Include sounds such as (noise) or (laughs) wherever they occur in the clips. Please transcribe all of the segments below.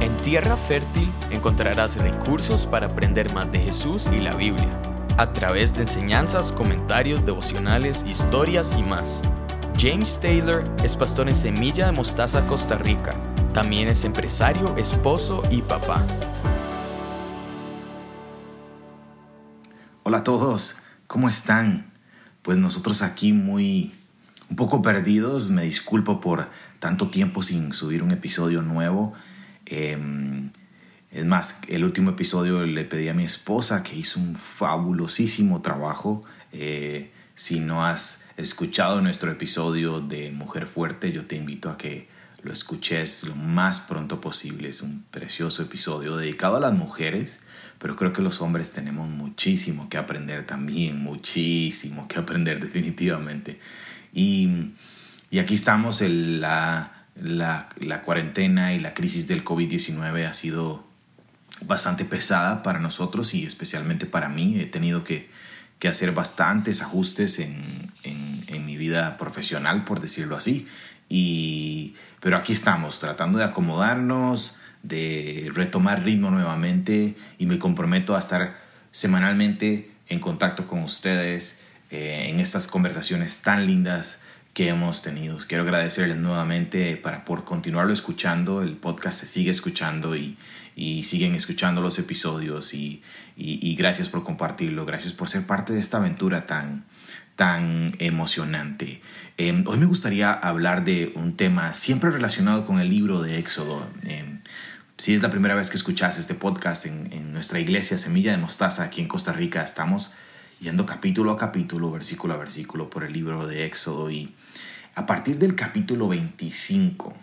En Tierra Fértil encontrarás recursos para aprender más de Jesús y la Biblia, a través de enseñanzas, comentarios, devocionales, historias y más. James Taylor es pastor en Semilla de Mostaza, Costa Rica. También es empresario, esposo y papá. Hola a todos, ¿cómo están? Pues nosotros aquí muy un poco perdidos, me disculpo por tanto tiempo sin subir un episodio nuevo. Em, es más, el último episodio le pedí a mi esposa que hizo un fabulosísimo trabajo. Eh, si no has escuchado nuestro episodio de Mujer Fuerte, yo te invito a que lo escuches lo más pronto posible. Es un precioso episodio dedicado a las mujeres, pero creo que los hombres tenemos muchísimo que aprender también, muchísimo que aprender (laughs) definitivamente. Y, y aquí estamos, en la la, cuarentena y la crisis del COVID-19 ha sido bastante pesada para nosotros y especialmente para mí. He tenido que, hacer bastantes ajustes en, mi vida profesional, por decirlo así. Y, pero aquí estamos, tratando de acomodarnos, de retomar ritmo nuevamente y me comprometo a estar semanalmente en contacto con ustedes eh, en estas conversaciones tan lindas que hemos tenido. Quiero agradecerles nuevamente para por continuarlo escuchando. El podcast se sigue escuchando y, y siguen escuchando los episodios y, y, gracias por compartirlo. Gracias por ser parte de esta aventura tan, tan emocionante. Em, hoy me gustaría hablar de un tema siempre relacionado con el libro de Éxodo. Em, si es la primera vez que escuchas este podcast en, en nuestra iglesia Semilla de Mostaza aquí en Costa Rica, estamos yendo capítulo a capítulo, versículo a versículo por el libro de Éxodo y a partir del capítulo 25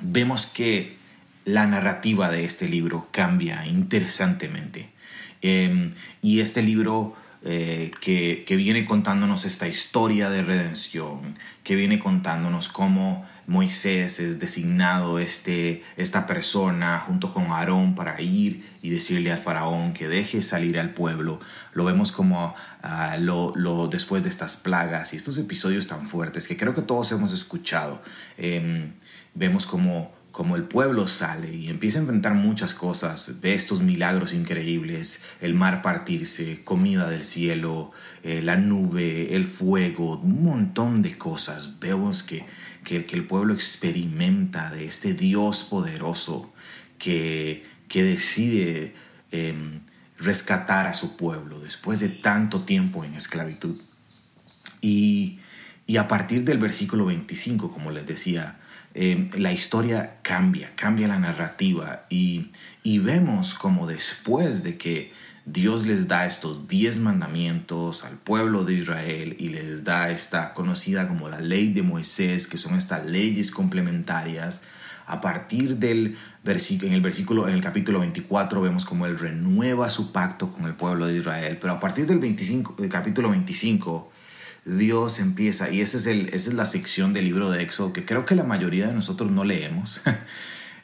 vemos que la narrativa de este libro cambia interesantemente. Em, y este libro eh, que, que, viene contándonos esta historia de redención, que viene contándonos cómo Moisés es designado este, esta persona junto con Aarón para ir y decirle al faraón que deje salir al pueblo. Lo vemos como uh, lo, después de estas plagas y estos episodios tan fuertes que creo que todos hemos escuchado. Eh, vemos como como el pueblo sale y empieza a enfrentar muchas cosas, ve estos milagros increíbles, el mar partirse, comida del cielo, eh, la nube, el fuego, un montón de cosas. Vemos que, que, el pueblo experimenta de este Dios poderoso que, que decide em, rescatar a su pueblo después de tanto tiempo en esclavitud. Y, y a partir del versículo 25, como les decía, Em, la historia cambia, cambia la narrativa y, vemos como después de que Dios les da estos diez mandamientos al pueblo de Israel y les da esta conocida como la ley de Moisés, que son estas leyes complementarias. A partir del versículo, en el versículo, en el capítulo 24 vemos como él renueva su pacto con el pueblo de Israel, pero a partir del, 25, del capítulo 25 Dios empieza, y esa es, el, esa es la sección del libro de Éxodo que creo que la mayoría de nosotros no leemos. (laughs)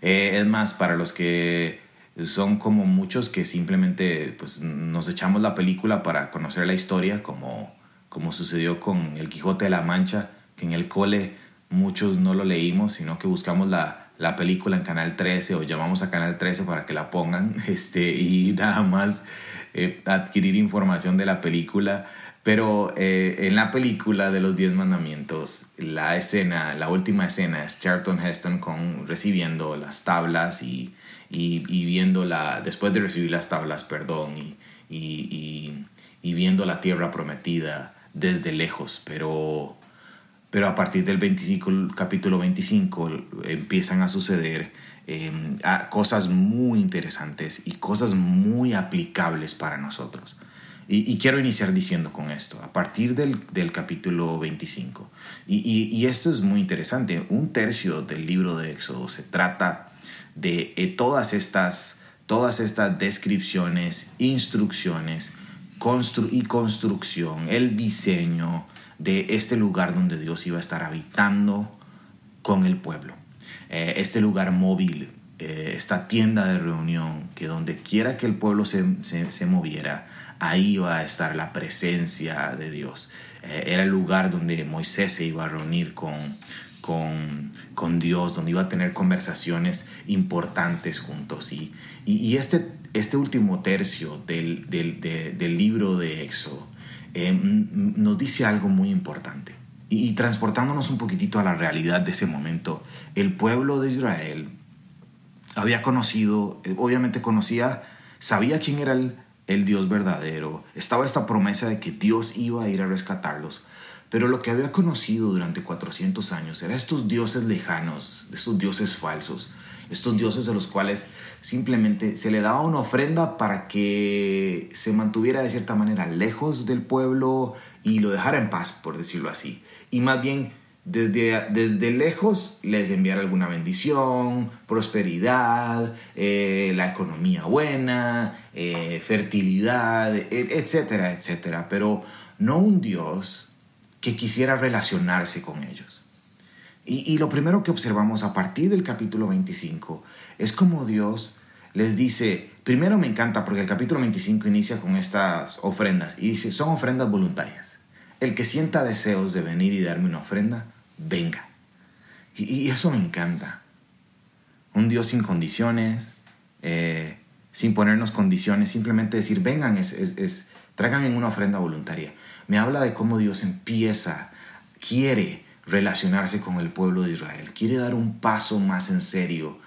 Eh, es más, para los que son como muchos que simplemente pues, nos echamos la película para conocer la historia, como, como sucedió con El Quijote de la Mancha, que en el cole muchos no lo leímos, sino que buscamos la, la película en Canal 13 o llamamos a Canal 13 para que la pongan (laughs) este, y nada más eh, adquirir información de la película. Pero eh, en la película de los Diez Mandamientos, la escena, la última escena es Charlton Heston con, recibiendo las tablas y, y, viendo la, después de recibir las tablas, perdón, y, y, y, viendo la tierra prometida desde lejos, pero, pero a partir del 25, capítulo 25 empiezan a suceder em, cosas muy interesantes y cosas muy aplicables para nosotros. Y, quiero iniciar diciendo con esto, a partir del, del capítulo 25. Y, y, y, esto es muy interesante, un tercio del libro de Éxodo se trata de eh, todas, estas, todas estas descripciones, instrucciones constru y construcción, el diseño de este lugar donde Dios iba a estar habitando con el pueblo. Eh, este lugar móvil, eh, esta tienda de reunión, que donde quiera que el pueblo se, se, se moviera, ahí iba a estar la presencia de Dios. Era el lugar donde Moisés se iba a reunir con, con, con, Dios, donde iba a tener conversaciones importantes juntos. Y, y, este, este último tercio del, del, del libro de Éxodo eh, nos dice algo muy importante. Y, y transportándonos un poquitito a la realidad de ese momento, el pueblo de Israel había conocido, eh, obviamente conocía, sabía quién era el, el Dios verdadero, estaba esta promesa de que Dios iba a ir a rescatarlos, pero lo que había conocido durante 400 años era estos dioses lejanos, estos dioses falsos, estos dioses a los cuales simplemente se le daba una ofrenda para que se mantuviera de cierta manera lejos del pueblo y lo dejara en paz, por decirlo así. Y más bien desde, desde lejos les enviar alguna bendición, prosperidad, eh, la economía buena, eh, fertilidad, e, etcétera, etcétera. Pero no un Dios que quisiera relacionarse con ellos. Y, lo primero que observamos a partir del capítulo 25 es como Dios les dice, primero me encanta porque el capítulo 25 inicia con estas ofrendas y dice, son ofrendas voluntarias. El que sienta deseos de venir y darme una ofrenda, venga. Y, eso me encanta. Un Dios sin condiciones, eh, sin ponernos condiciones, simplemente decir, vengan, es, en una ofrenda voluntaria. Me habla de cómo Dios empieza, quiere relacionarse con el pueblo de Israel, quiere dar un paso más en serio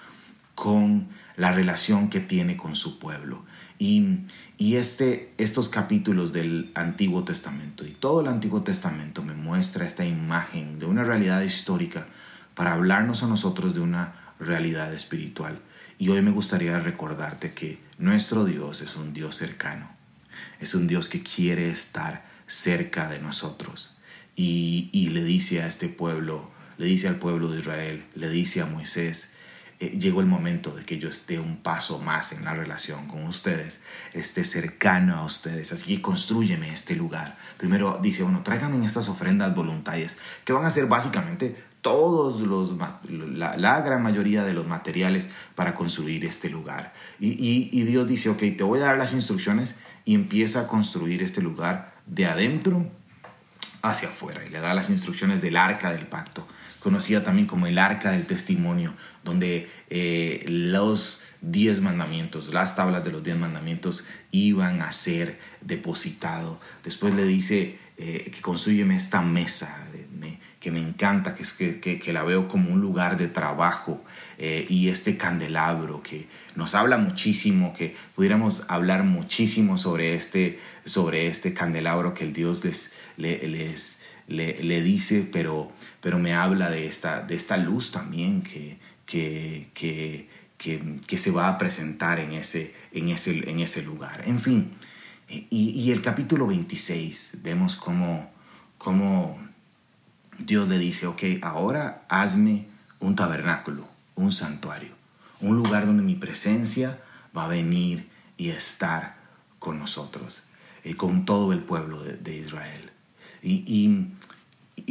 con la relación que tiene con su pueblo. Y, este, estos capítulos del Antiguo Testamento y todo el Antiguo Testamento me muestra esta imagen de una realidad histórica para hablarnos a nosotros de una realidad espiritual. Y hoy me gustaría recordarte que nuestro Dios es un Dios cercano, es un Dios que quiere estar cerca de nosotros. Y, y le dice a este pueblo, le dice al pueblo de Israel, le dice a Moisés, eh, llegó el momento de que yo esté un paso más en la relación con ustedes, esté cercano a ustedes, así que construyeme este lugar. Primero dice, bueno, tráiganme estas ofrendas voluntarias, que van a ser básicamente todos los, la, gran mayoría de los materiales para construir este lugar. Y, y Dios dice, ok, te voy a dar las instrucciones y empieza a construir este lugar de adentro hacia afuera y le da las instrucciones del arca del pacto conocida también como el arca del testimonio, donde eh, los diez mandamientos, las tablas de los diez mandamientos iban a ser depositados. Después le dice eh, que construyeme esta mesa, que me encanta, que, que, que, la veo como un lugar de trabajo, eh, y este candelabro que nos habla muchísimo, que pudiéramos hablar muchísimo sobre este, sobre este candelabro que el Dios les, les, le, dice, pero, pero me habla de esta, de esta luz también que, que, que, que, se va a presentar en ese, en ese, en ese lugar. En fin, y, y el capítulo 26 vemos cómo, cómo Dios le dice, ok, ahora hazme un tabernáculo, un santuario, un lugar donde mi presencia va a venir y estar con nosotros, y con todo el pueblo de Israel. Y,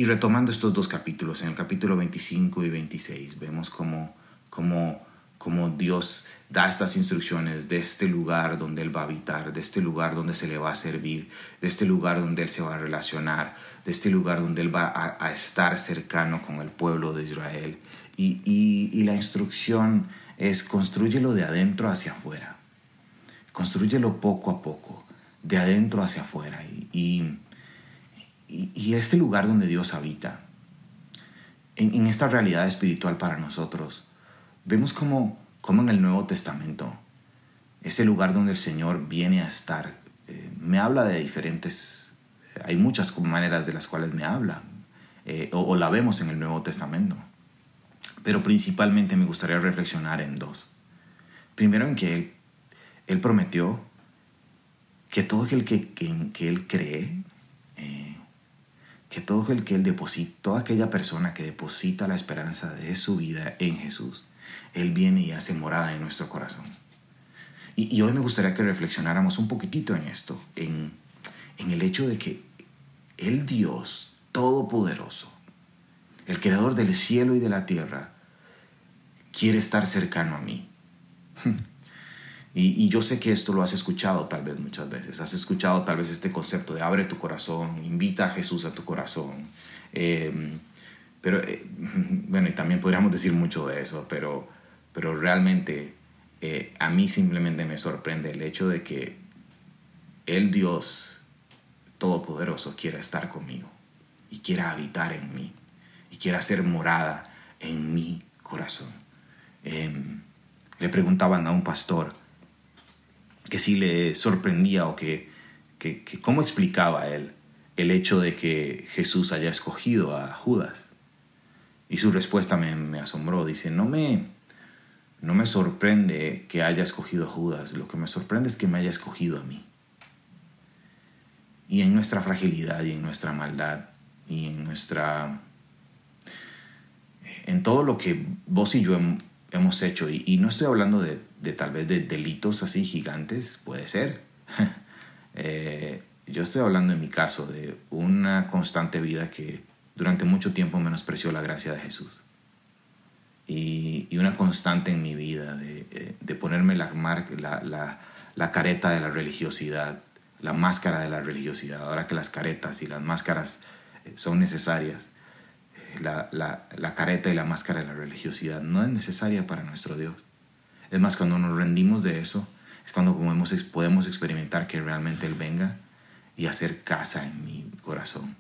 retomando estos dos capítulos, en el capítulo 25 y 26, vemos cómo, cómo, cómo Dios da estas instrucciones de este lugar donde Él va a habitar, de este lugar donde se le va a servir, de este lugar donde Él se va a relacionar, de este lugar donde Él va a, estar cercano con el pueblo de Israel. Y, y, la instrucción es construyelo de adentro hacia afuera. Construyelo poco a poco, de adentro hacia afuera. Y, y, este lugar donde Dios habita, en, esta realidad espiritual para nosotros, vemos como, como en el Nuevo Testamento, ese lugar donde el Señor viene a estar, eh, me habla de diferentes, hay muchas maneras de las cuales me habla, eh, o, la vemos en el Nuevo Testamento, pero principalmente me gustaría reflexionar en dos. Primero en que Él, él prometió que todo aquel que, que, que Él cree, eh, que todo el que él deposita, toda aquella persona que deposita la esperanza de su vida en Jesús, Él viene y hace morada en nuestro corazón. Y, hoy me gustaría que reflexionáramos un poquitito en esto, en, en el hecho de que el Dios Todopoderoso, el Creador del cielo y de la tierra, quiere estar cercano a mí. (laughs) Y, yo sé que esto lo has escuchado tal vez muchas veces. Has escuchado tal vez este concepto de abre tu corazón, invita a Jesús a tu corazón. Em, pero, eh, (laughs) bueno, y también podríamos decir mucho de eso, pero, pero realmente eh, a mí simplemente me sorprende el hecho de que el Dios Todopoderoso quiera estar conmigo y quiera habitar en mí y quiera hacer morada en mi corazón. Em, le preguntaban a un pastor que si le sorprendía o que, que, cómo explicaba él el hecho de que Jesús haya escogido a Judas. Y su respuesta me, asombró. Dice, no me, no me sorprende que haya escogido a Judas, lo que me sorprende es que me haya escogido a mí. Y en nuestra fragilidad y en nuestra maldad y en nuestra... en todo lo que vos y yo hemos hecho, y, no estoy hablando de, tal vez de delitos así gigantes, puede ser. (laughs) Eh, yo estoy hablando en mi caso de una constante vida que durante mucho tiempo menospreció la gracia de Jesús. Y, una constante en mi vida de, eh, ponerme la, la, la, careta de la religiosidad, la máscara de la religiosidad, ahora que las caretas y las máscaras eh, son necesarias, la, la, careta y la máscara de la religiosidad no es necesaria para nuestro Dios. Es más, cuando nos rendimos de eso, es cuando podemos experimentar que realmente Él venga y hacer casa en mi corazón.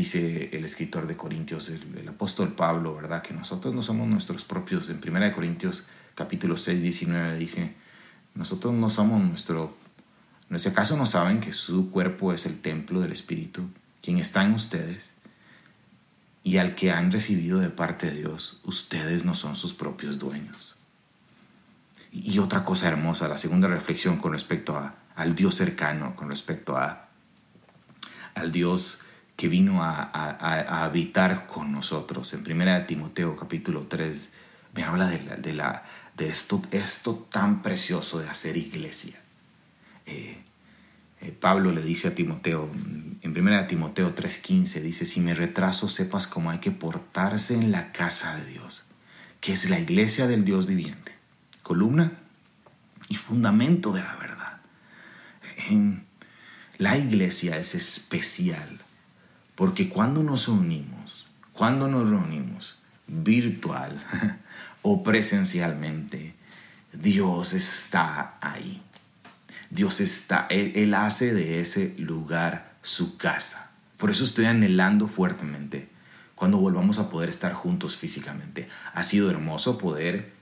Dice el escritor de Corintios, el, apóstol Pablo, ¿verdad? Que nosotros no somos nuestros propios. En 1 Corintios capítulo 6, 19 dice, nosotros no somos nuestro... ¿No es acaso no saben que su cuerpo es el templo del Espíritu, quien está en ustedes? y al que han recibido de parte de Dios, ustedes no son sus propios dueños. Y otra cosa hermosa, la segunda reflexión con respecto a, al Dios cercano, con respecto a, al Dios que vino a, a, habitar con nosotros. En 1 Timoteo capítulo 3 me habla de, de, la, de esto, esto tan precioso de hacer iglesia. Eh, eh, Pablo le dice a Timoteo, en 1 Timoteo 3:15, dice, si me retraso, sepas cómo hay que portarse en la casa de Dios, que es la iglesia del Dios viviente, columna y fundamento de la verdad. la iglesia es especial, porque cuando nos unimos, cuando nos reunimos, virtual (laughs) o presencialmente, Dios está ahí. Dios está, él, hace de ese lugar su casa. Por eso estoy anhelando fuertemente cuando volvamos a poder estar juntos físicamente. Ha sido hermoso poder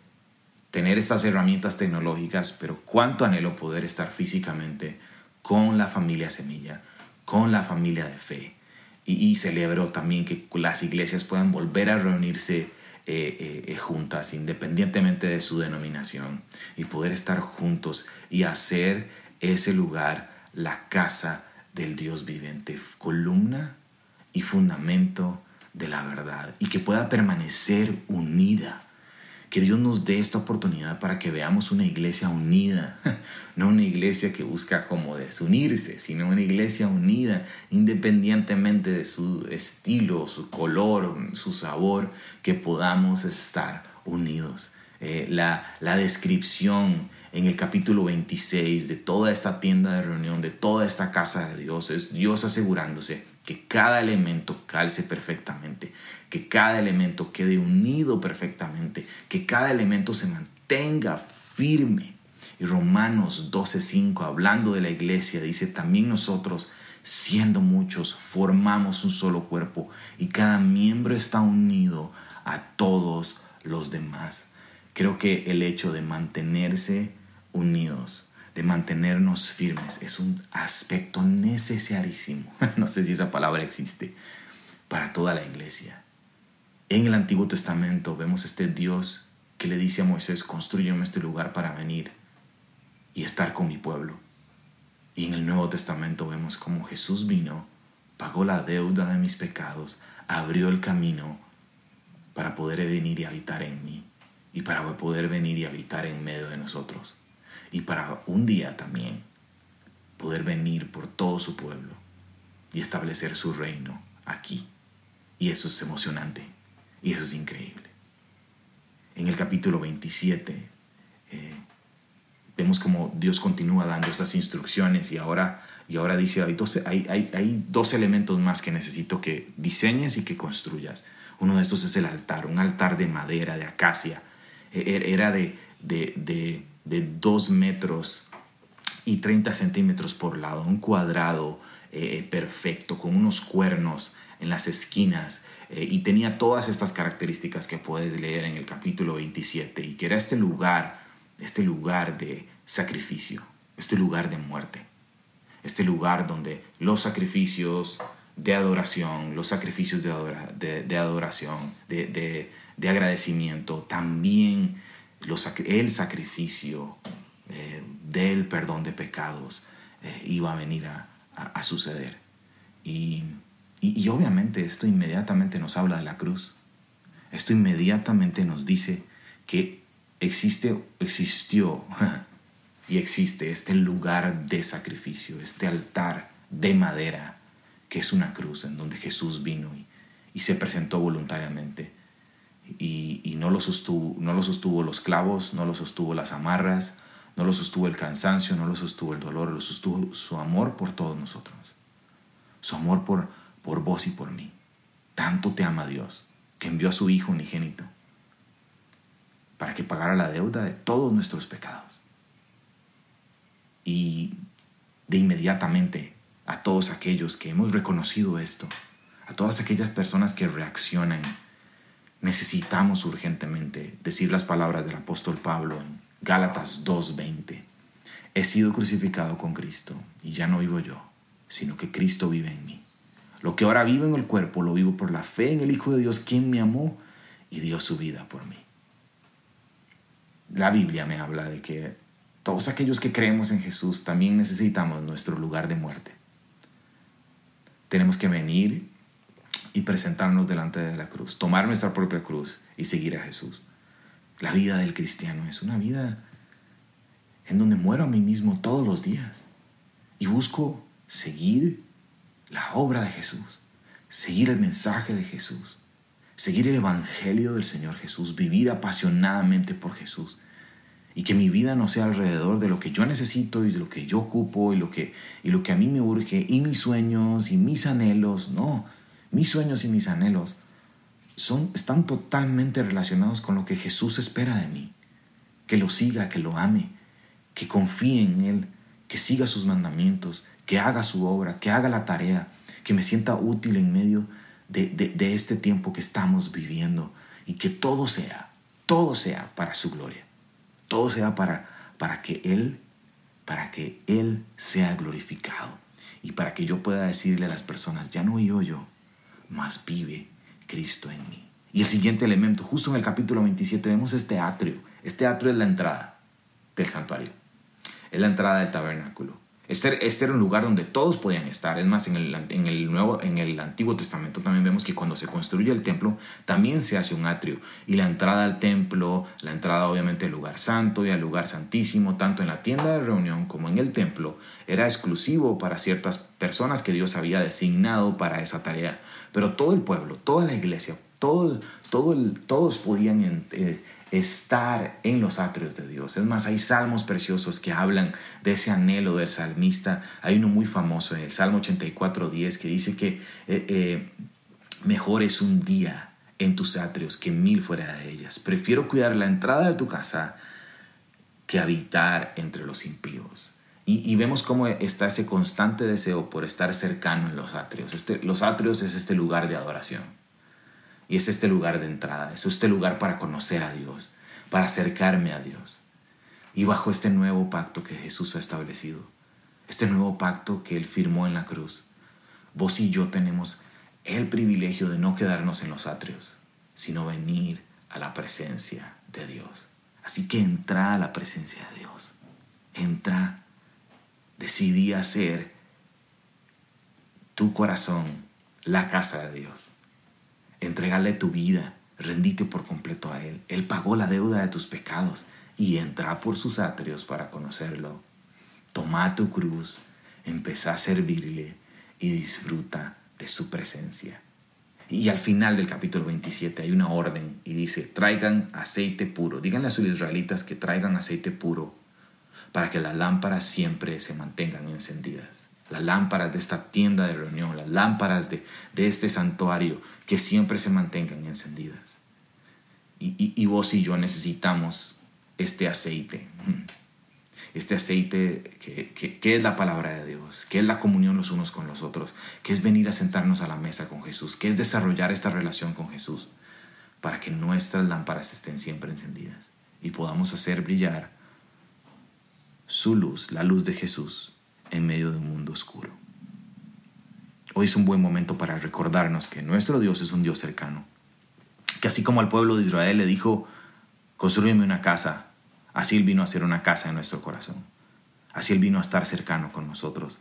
tener estas herramientas tecnológicas, pero cuánto anhelo poder estar físicamente con la familia Semilla, con la familia de fe. Y, celebro también que las iglesias puedan volver a reunirse eh, eh, juntas, independientemente de su denominación, y poder estar juntos y hacer ese lugar la casa del Dios viviente, columna y fundamento de la verdad, y que pueda permanecer unida. Que Dios nos dé esta oportunidad para que veamos una iglesia unida, (laughs) no una iglesia que busca como desunirse, sino una iglesia unida independientemente de su estilo, su color, su sabor, que podamos estar unidos. Eh, la, la descripción en el capítulo 26 de toda esta tienda de reunión, de toda esta casa de Dios, es Dios asegurándose que cada elemento calce perfectamente, que cada elemento quede unido perfectamente, que cada elemento se mantenga firme. Y Romanos 12:5, hablando de la iglesia, dice, también nosotros, siendo muchos, formamos un solo cuerpo y cada miembro está unido a todos los demás. Creo que el hecho de mantenerse unidos, de mantenernos firmes, es un aspecto necesarísimo, (laughs) no sé si esa palabra existe, para toda la iglesia. En el Antiguo Testamento vemos este Dios que le dice a Moisés, construyeme este lugar para venir y estar con mi pueblo. Y en el Nuevo Testamento vemos cómo Jesús vino, pagó la deuda de mis pecados, abrió el camino para poder venir y habitar en mí y para poder venir y habitar en medio de nosotros y para un día también poder venir por todo su pueblo y establecer su reino aquí. Y eso es emocionante y eso es increíble. En el capítulo 27 eh, vemos como Dios continúa dando esas instrucciones y ahora, y ahora dice, hay dos, hay, hay, dos elementos más que necesito que diseñes y que construyas. Uno de estos es el altar, un altar de madera, de acacia. E, e, era de, de, de 2 metros y 30 centímetros por lado, un cuadrado eh, perfecto, con unos cuernos en las esquinas. Eh, y tenía todas estas características que puedes leer en el capítulo 27, y que era este lugar, este lugar de sacrificio, este lugar de muerte, este lugar donde los sacrificios de adoración, los sacrificios de, de, adoración, de, de, agradecimiento, también el sacrificio eh, del perdón de pecados eh, iba a venir a, a, suceder. Y, y obviamente esto inmediatamente nos habla de la cruz. Esto inmediatamente nos dice que existe, existió (laughs) y existe este lugar de sacrificio, este altar de madera que es una cruz en donde Jesús vino y, se presentó voluntariamente. Y, no, lo sostuvo, no lo sostuvo los clavos, no lo sostuvo las amarras, no lo sostuvo el cansancio, no lo sostuvo el dolor, lo sostuvo su amor por todos nosotros. Su amor por, por vos y por mí. Tanto te ama Dios que envió a su Hijo unigénito para que pagara la deuda de todos nuestros pecados. Y de inmediatamente a todos aquellos que hemos reconocido esto, a todas aquellas personas que reaccionan. Necesitamos urgentemente decir las palabras del apóstol Pablo en Gálatas 2:20. He sido crucificado con Cristo y ya no vivo yo, sino que Cristo vive en mí. Lo que ahora vivo en el cuerpo lo vivo por la fe en el Hijo de Dios, quien me amó y dio su vida por mí. La Biblia me habla de que todos aquellos que creemos en Jesús también necesitamos nuestro lugar de muerte tenemos que venir y presentarnos delante de la cruz, tomar nuestra propia cruz y seguir a Jesús. La vida del cristiano es una vida en donde muero a mí mismo todos los días y busco seguir la obra de Jesús, seguir el mensaje de Jesús, seguir el Evangelio del Señor Jesús, vivir apasionadamente por Jesús y que mi vida no sea alrededor de lo que yo necesito y de lo que yo ocupo y lo que, y lo que a mí me urge y mis sueños y mis anhelos. No, mis sueños y mis anhelos son, están totalmente relacionados con lo que Jesús espera de mí. Que lo siga, que lo ame, que confíe en Él, que siga sus mandamientos, que haga su obra, que haga la tarea, que me sienta útil en medio de, de este tiempo que estamos viviendo y que todo sea, todo sea para su gloria. Todo sea para, para que Él, para que Él sea glorificado y para que yo pueda decirle a las personas, ya no vivo yo, mas vive Cristo en mí. Y el siguiente elemento, justo en el capítulo 27, vemos este atrio. Este atrio es la entrada del santuario, es la entrada del tabernáculo. Este, este, era un lugar donde todos podían estar. Es más, en el, en, el nuevo, en el Antiguo Testamento también vemos que cuando se construye el templo, también se hace un atrio. Y la entrada al templo, la entrada obviamente al lugar santo y al lugar santísimo, tanto en la tienda de reunión como en el templo, era exclusivo para ciertas personas que Dios había designado para esa tarea. Pero todo el pueblo, toda la iglesia, todo, todo todos podían... Eh, estar en los atrios de Dios. Es más, hay salmos preciosos que hablan de ese anhelo del salmista. Hay uno muy famoso, el Salmo 84.10, que dice que eh, eh, mejor es un día en tus atrios que mil fuera de ellas. Prefiero cuidar la entrada de tu casa que habitar entre los impíos. Y, vemos cómo está ese constante deseo por estar cercano en los atrios. Este, los atrios es este lugar de adoración. Y es este lugar de entrada, es este lugar para conocer a Dios, para acercarme a Dios. Y bajo este nuevo pacto que Jesús ha establecido, este nuevo pacto que Él firmó en la cruz, vos y yo tenemos el privilegio de no quedarnos en los atrios, sino venir a la presencia de Dios. Así que entra a la presencia de Dios. Entra. Decidí hacer tu corazón la casa de Dios. Entrégale tu vida, rendite por completo a Él. Él pagó la deuda de tus pecados y entra por sus atrios para conocerlo. Toma tu cruz, empezá a servirle y disfruta de su presencia. Y al final del capítulo 27 hay una orden y dice, traigan aceite puro. Díganle a sus israelitas que traigan aceite puro. Para que las lámparas siempre se mantengan encendidas. Las lámparas de esta tienda de reunión, las lámparas de, este santuario, que siempre se mantengan encendidas. Y, vos y yo necesitamos este aceite. Este aceite que, que, es la palabra de Dios, que es la comunión los unos con los otros, que es venir a sentarnos a la mesa con Jesús, que es desarrollar esta relación con Jesús para que nuestras lámparas estén siempre encendidas y podamos hacer brillar su luz, la luz de Jesús, en medio de un mundo oscuro. Hoy es un buen momento para recordarnos que nuestro Dios es un Dios cercano, que así como al pueblo de Israel le dijo, construyeme una casa, así Él vino a hacer una casa en nuestro corazón, así Él vino a estar cercano con nosotros,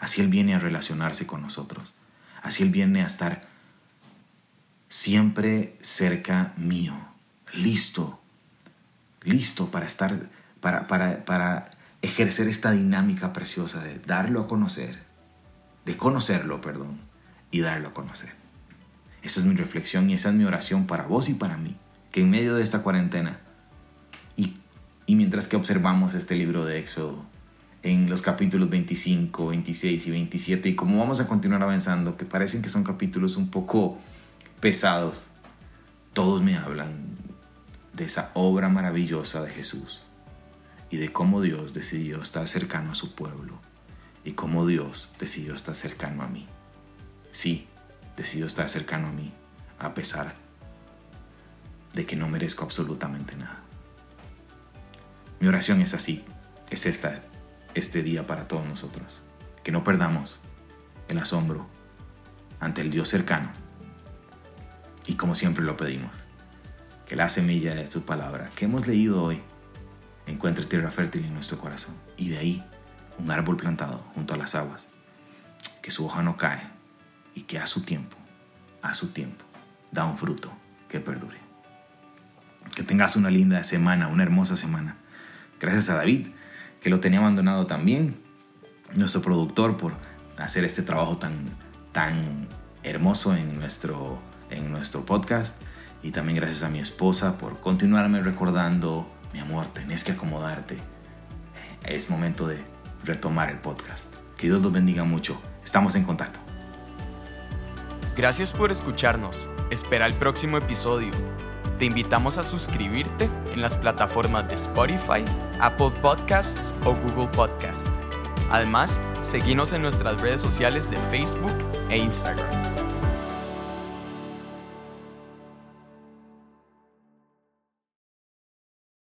así Él viene a relacionarse con nosotros, así Él viene a estar siempre cerca mío, listo, listo para estar, para, para, para ejercer esta dinámica preciosa de darlo a conocer, de conocerlo, perdón, y darlo a conocer. Esa es mi reflexión y esa es mi oración para vos y para mí, que en medio de esta cuarentena y, y mientras que observamos este libro de Éxodo, en los capítulos 25, 26 y 27, y como vamos a continuar avanzando, que parecen que son capítulos un poco pesados, todos me hablan de esa obra maravillosa de Jesús y de cómo Dios decidió estar cercano a su pueblo y cómo Dios decidió estar cercano a mí. Sí, decidió estar cercano a mí a pesar de que no merezco absolutamente nada. Mi oración es así, es esta, este día para todos nosotros. Que no perdamos el asombro ante el Dios cercano. Y como siempre lo pedimos, que la semilla de su palabra que hemos leído hoy encuentre tierra fértil en nuestro corazón. Y de ahí un árbol plantado junto a las aguas, que su hoja no cae y que a su tiempo, a su tiempo, da un fruto que perdure. Que tengas una linda semana, una hermosa semana. Gracias a David, que lo tenía abandonado también, nuestro productor, por hacer este trabajo tan, tan hermoso en nuestro, en nuestro podcast. Y también gracias a mi esposa por continuarme recordando mi amor, tenés que acomodarte. Es momento de retomar el podcast. Que Dios los bendiga mucho. Estamos en contacto. Gracias por escucharnos. Espera el próximo episodio. Te invitamos a suscribirte en las plataformas de Spotify, Apple Podcasts o Google Podcasts. Además, seguimos en nuestras redes sociales de Facebook e Instagram.